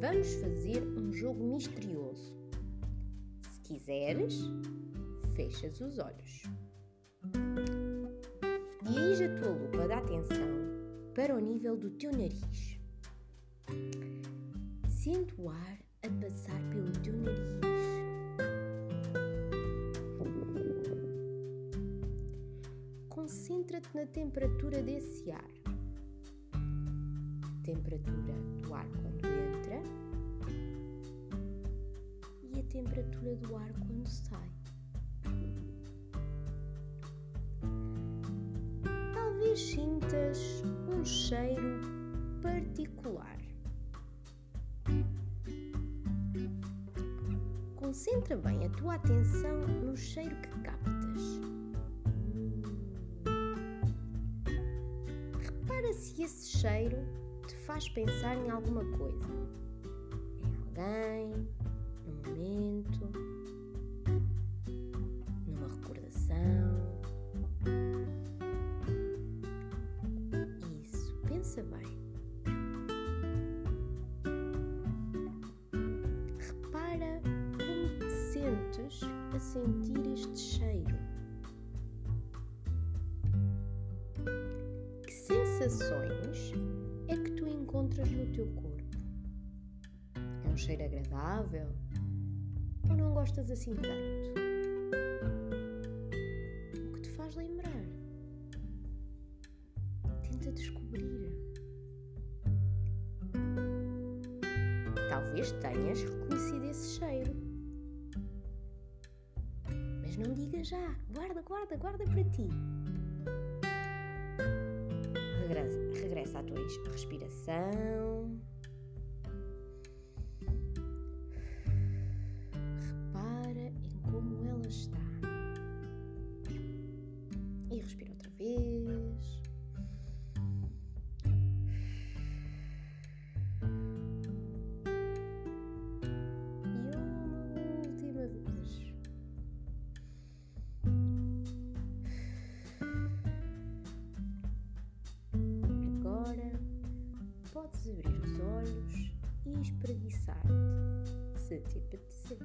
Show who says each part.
Speaker 1: Vamos fazer um jogo misterioso. Se quiseres, fechas os olhos. Dirige a tua lupa de atenção para o nível do teu nariz. Sente o ar a passar pelo teu nariz. Concentra-te na temperatura desse ar. Temperatura do ar quando entra e a temperatura do ar quando sai. Talvez sintas um cheiro particular. Concentra bem a tua atenção no cheiro que captas. Repara se esse cheiro te faz pensar em alguma coisa. Em alguém, num momento, numa recordação. Isso, pensa bem. Repara como te sentes a sentir este cheiro. Que sensações é que tu encontras no teu corpo? É um cheiro agradável ou não gostas assim tanto? O que te faz lembrar? Tenta descobrir. Talvez tenhas reconhecido esse cheiro. Mas não diga já. Guarda, guarda, guarda para ti. Regressa, regressa à tua respiração. Repara em como ela está. E respira outra vez. Podes abrir os olhos e espreguiçar-te, se te apetecer.